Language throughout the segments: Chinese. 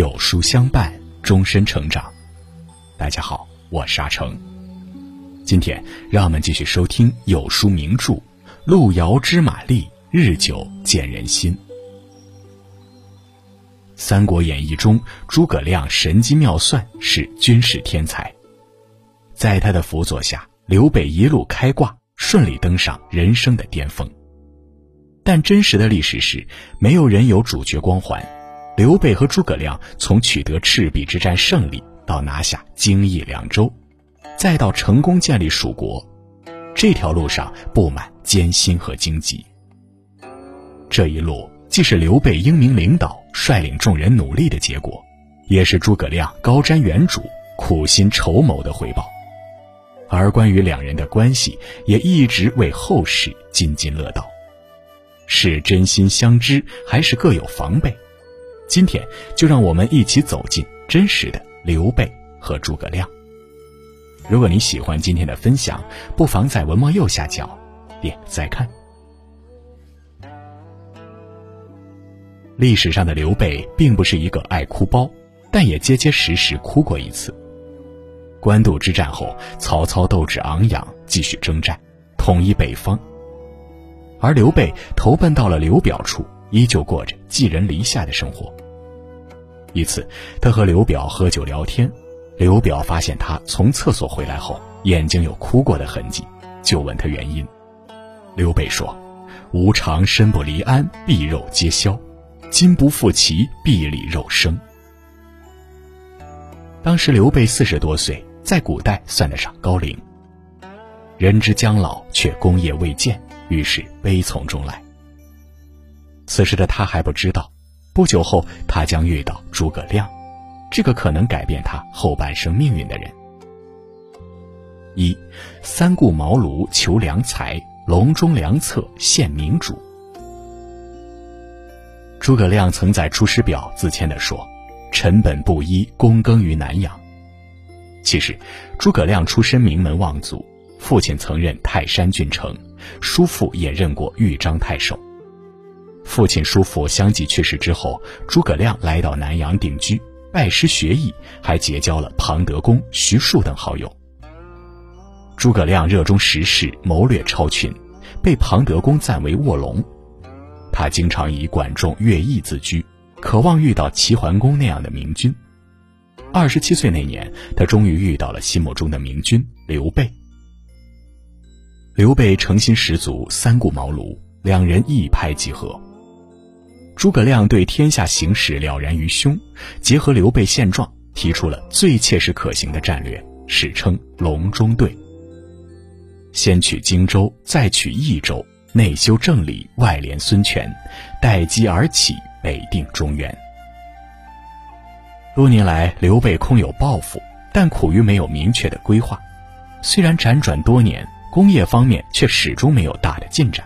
有书相伴，终身成长。大家好，我是阿成。今天让我们继续收听有书名著《路遥知马力，日久见人心》。《三国演义》中，诸葛亮神机妙算，是军事天才。在他的辅佐下，刘备一路开挂，顺利登上人生的巅峰。但真实的历史是，没有人有主角光环。刘备和诸葛亮从取得赤壁之战胜利，到拿下荆益两州，再到成功建立蜀国，这条路上布满艰辛和荆棘。这一路既是刘备英明领导、率领众人努力的结果，也是诸葛亮高瞻远瞩、苦心筹谋的回报。而关于两人的关系，也一直为后世津津乐道。是真心相知，还是各有防备？今天就让我们一起走进真实的刘备和诸葛亮。如果你喜欢今天的分享，不妨在文末右下角点再看。历史上的刘备并不是一个爱哭包，但也结结实实哭过一次。官渡之战后，曹操斗志昂扬，继续征战，统一北方。而刘备投奔到了刘表处，依旧过着寄人篱下的生活。一次，他和刘表喝酒聊天，刘表发现他从厕所回来后眼睛有哭过的痕迹，就问他原因。刘备说：“吾常身不离鞍，必肉皆消；今不复其必里肉生。”当时刘备四十多岁，在古代算得上高龄。人之将老，却功业未建。于是悲从中来。此时的他还不知道，不久后他将遇到诸葛亮，这个可能改变他后半生命运的人。一，三顾茅庐求良才，隆中良策献明主。诸葛亮曾在《出师表》自谦地说：“臣本布衣，躬耕于南阳。”其实，诸葛亮出身名门望族，父亲曾任泰山郡丞。叔父也任过豫章太守。父亲、叔父相继去世之后，诸葛亮来到南阳定居，拜师学艺，还结交了庞德公、徐庶等好友。诸葛亮热衷时事，谋略超群，被庞德公赞为卧龙。他经常以管仲、乐毅自居，渴望遇到齐桓公那样的明君。二十七岁那年，他终于遇到了心目中的明君刘备。刘备诚心十足，三顾茅庐，两人一拍即合。诸葛亮对天下形势了然于胸，结合刘备现状，提出了最切实可行的战略，史称“隆中对”。先取荆州，再取益州，内修政理，外连孙权，待机而起，北定中原。多年来，刘备空有抱负，但苦于没有明确的规划。虽然辗转多年。工业方面却始终没有大的进展。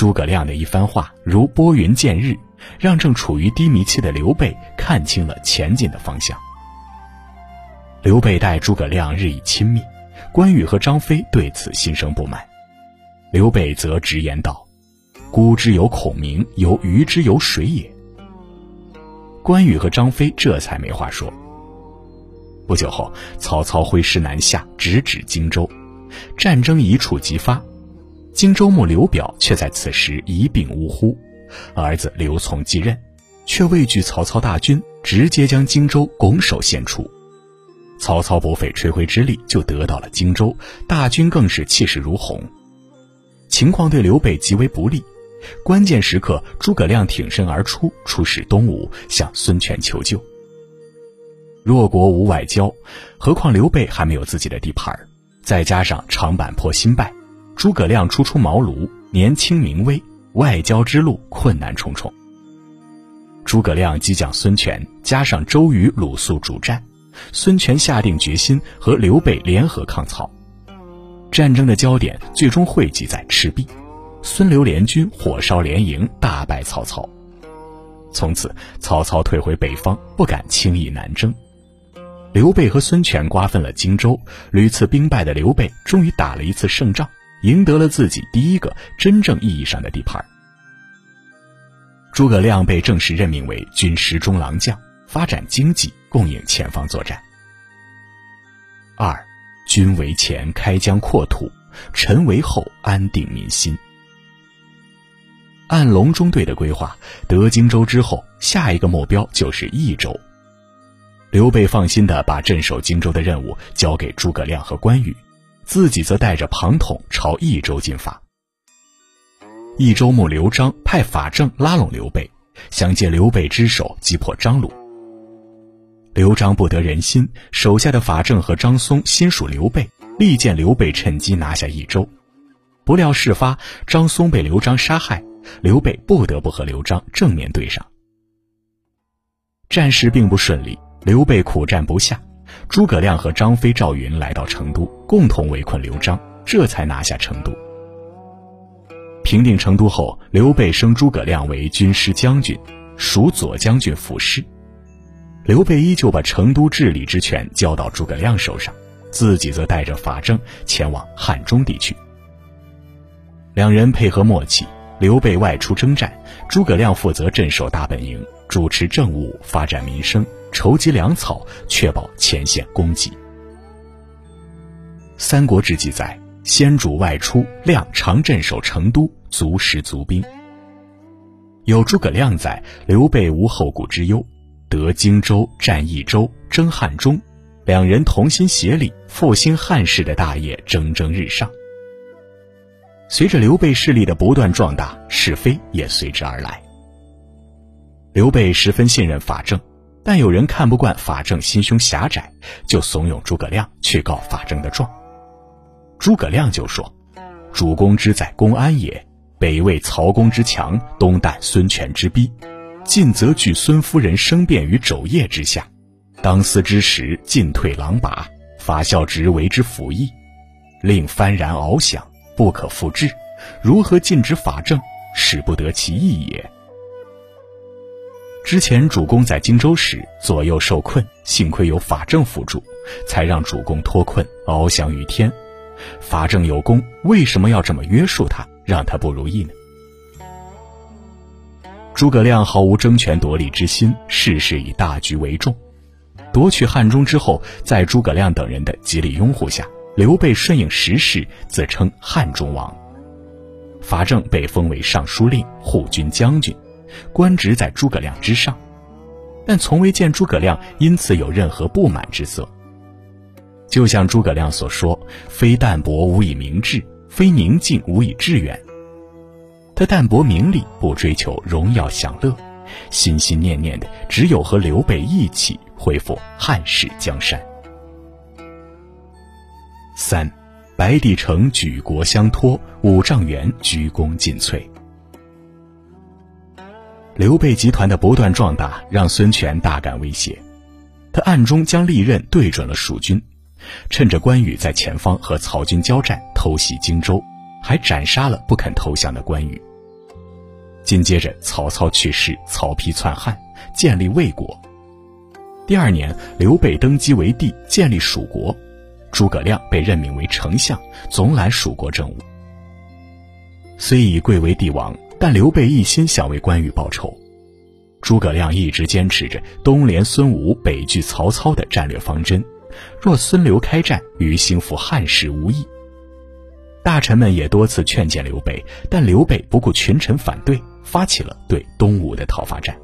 诸葛亮的一番话如拨云见日，让正处于低迷期的刘备看清了前进的方向。刘备待诸葛亮日益亲密，关羽和张飞对此心生不满。刘备则直言道：“孤之有孔明，有鱼之有水也。”关羽和张飞这才没话说。不久后，曹操挥师南下，直指荆州。战争一触即发，荆州牧刘表却在此时一病呜呼，儿子刘琮继任，却畏惧曹操大军，直接将荆州拱手献出。曹操不费吹灰之力就得到了荆州，大军更是气势如虹。情况对刘备极为不利，关键时刻诸葛亮挺身而出，出使东吴，向孙权求救。弱国无外交，何况刘备还没有自己的地盘。再加上长坂坡新败，诸葛亮初出茅庐，年轻名微，外交之路困难重重。诸葛亮激将孙权，加上周瑜、鲁肃主战，孙权下定决心和刘备联合抗曹。战争的焦点最终汇集在赤壁，孙刘联军火烧连营，大败曹操。从此，曹操退回北方，不敢轻易南征。刘备和孙权瓜分了荆州，屡次兵败的刘备终于打了一次胜仗，赢得了自己第一个真正意义上的地盘。诸葛亮被正式任命为军师中郎将，发展经济，供应前方作战。二，君为前，开疆扩土；臣为后，安定民心。按隆中对的规划，得荆州之后，下一个目标就是益州。刘备放心的把镇守荆州的任务交给诸葛亮和关羽，自己则带着庞统朝益州进发。益州牧刘璋派法正拉拢刘备，想借刘备之手击破张鲁。刘璋不得人心，手下的法正和张松心属刘备，力荐刘备趁机拿下益州。不料事发，张松被刘璋杀害。刘备不得不和刘璋正面对上，战事并不顺利，刘备苦战不下。诸葛亮和张飞、赵云来到成都，共同围困刘璋，这才拿下成都。平定成都后，刘备升诸葛亮为军师将军，属左将军府事。刘备依旧把成都治理之权交到诸葛亮手上，自己则带着法正前往汉中地区。两人配合默契。刘备外出征战，诸葛亮负责镇守大本营，主持政务，发展民生，筹集粮草，确保前线供给。《三国志》记载，先主外出，亮常镇守成都，足食足兵。有诸葛亮在，刘备无后顾之忧，得荆州，占益州，征汉中，两人同心协力，复兴汉室的大业蒸蒸日上。随着刘备势力的不断壮大，是非也随之而来。刘备十分信任法正，但有人看不惯法正心胸狭窄，就怂恿诸葛亮去告法正的状。诸葛亮就说：“主公之在公安也，北畏曹公之强，东惮孙权之逼，进则惧孙夫人生变于肘腋之下，当思之时，进退狼拔，法孝直为之辅翼，令幡然翱翔。”不可复制，如何禁止法正，使不得其意也。之前主公在荆州时左右受困，幸亏有法正辅助，才让主公脱困，翱翔于天。法正有功，为什么要这么约束他，让他不如意呢？诸葛亮毫无争权夺利之心，事事以大局为重。夺取汉中之后，在诸葛亮等人的极力拥护下。刘备顺应时势，自称汉中王。法正被封为尚书令、护军将军，官职在诸葛亮之上，但从未见诸葛亮因此有任何不满之色。就像诸葛亮所说：“非淡泊无以明志，非宁静无以致远。”他淡泊名利，不追求荣耀享乐，心心念念的只有和刘备一起恢复汉室江山。三，白帝城举国相托，五丈原鞠躬尽瘁。刘备集团的不断壮大，让孙权大感威胁，他暗中将利刃对准了蜀军，趁着关羽在前方和曹军交战，偷袭荆州，还斩杀了不肯投降的关羽。紧接着，曹操去世，曹丕篡汉，建立魏国。第二年，刘备登基为帝，建立蜀国。诸葛亮被任命为丞相，总揽蜀国政务。虽已贵为帝王，但刘备一心想为关羽报仇。诸葛亮一直坚持着东连孙吴、北拒曹操的战略方针。若孙刘开战，于兴复汉室无益。大臣们也多次劝谏刘备，但刘备不顾群臣反对，发起了对东吴的讨伐战。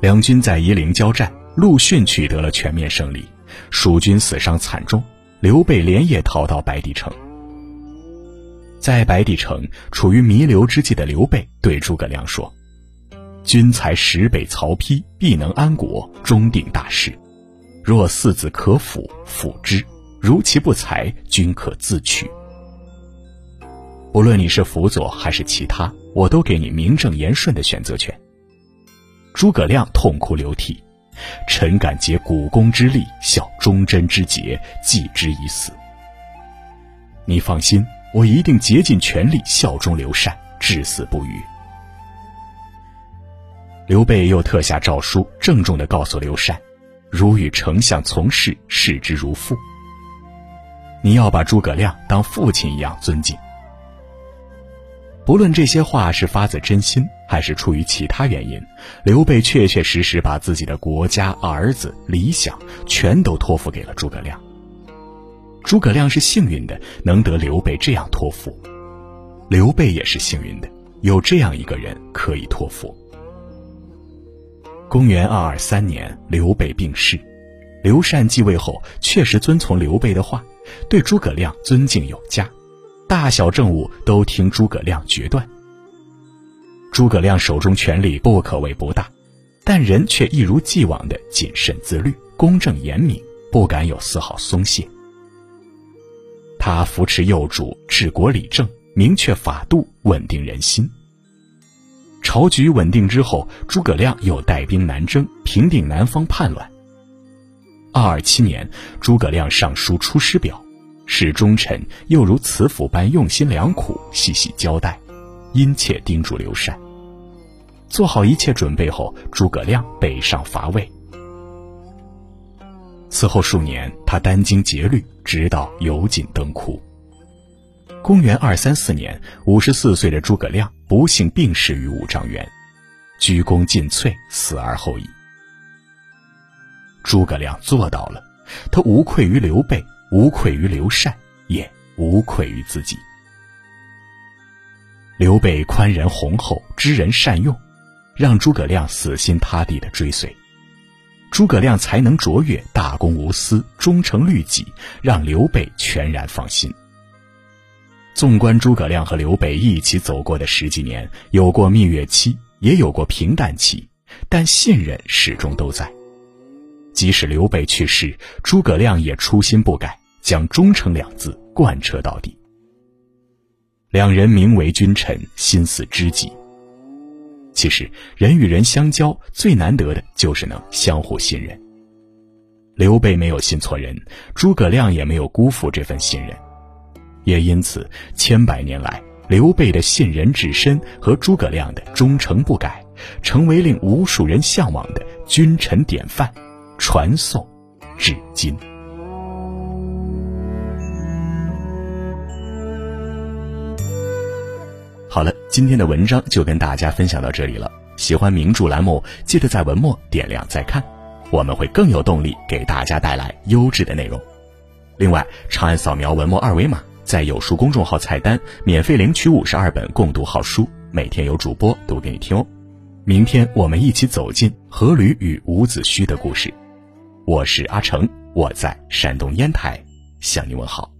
两军在夷陵交战，陆逊取得了全面胜利。蜀军死伤惨重，刘备连夜逃到白帝城。在白帝城处于弥留之际的刘备对诸葛亮说：“君才识北曹丕，必能安国，终定大事。若四子可辅，辅之；如其不才，君可自取。无论你是辅佐还是其他，我都给你名正言顺的选择权。”诸葛亮痛哭流涕。臣敢竭股肱之力，效忠贞之节，继之以死。你放心，我一定竭尽全力效忠刘禅，至死不渝。刘备又特下诏书，郑重地告诉刘禅：“如与丞相从事，视之如父。你要把诸葛亮当父亲一样尊敬。”不论这些话是发自真心，还是出于其他原因，刘备确确实实把自己的国家、儿子、理想全都托付给了诸葛亮。诸葛亮是幸运的，能得刘备这样托付；刘备也是幸运的，有这样一个人可以托付。公元二二三年，刘备病逝，刘禅继位后，确实遵从刘备的话，对诸葛亮尊敬有加，大小政务都听诸葛亮决断。诸葛亮手中权力不可谓不大，但人却一如既往的谨慎自律、公正严明，不敢有丝毫松懈。他扶持幼主，治国理政，明确法度，稳定人心。朝局稳定之后，诸葛亮又带兵南征，平定南方叛乱。二二七年，诸葛亮上书《出师表》，使忠臣又如慈父般用心良苦，细细交代。殷切叮嘱刘禅，做好一切准备后，诸葛亮北上伐魏。此后数年，他殚精竭虑，直到油尽灯枯。公元二三四年，五十四岁的诸葛亮不幸病逝于五丈原，鞠躬尽瘁，死而后已。诸葛亮做到了，他无愧于刘备，无愧于刘禅，也无愧于自己。刘备宽仁宏厚，知人善用，让诸葛亮死心塌地的追随。诸葛亮才能卓越，大公无私，忠诚律己，让刘备全然放心。纵观诸葛亮和刘备一起走过的十几年，有过蜜月期，也有过平淡期，但信任始终都在。即使刘备去世，诸葛亮也初心不改，将忠诚两字贯彻到底。两人名为君臣，心似知己。其实，人与人相交最难得的就是能相互信任。刘备没有信错人，诸葛亮也没有辜负这份信任，也因此，千百年来，刘备的信人至深和诸葛亮的忠诚不改，成为令无数人向往的君臣典范，传颂至今。好了，今天的文章就跟大家分享到这里了。喜欢名著栏目，记得在文末点亮再看，我们会更有动力给大家带来优质的内容。另外，长按扫描文末二维码，在有书公众号菜单免费领取五十二本共读好书，每天有主播读给你听哦。明天我们一起走进阖闾与伍子胥的故事。我是阿成，我在山东烟台向你问好。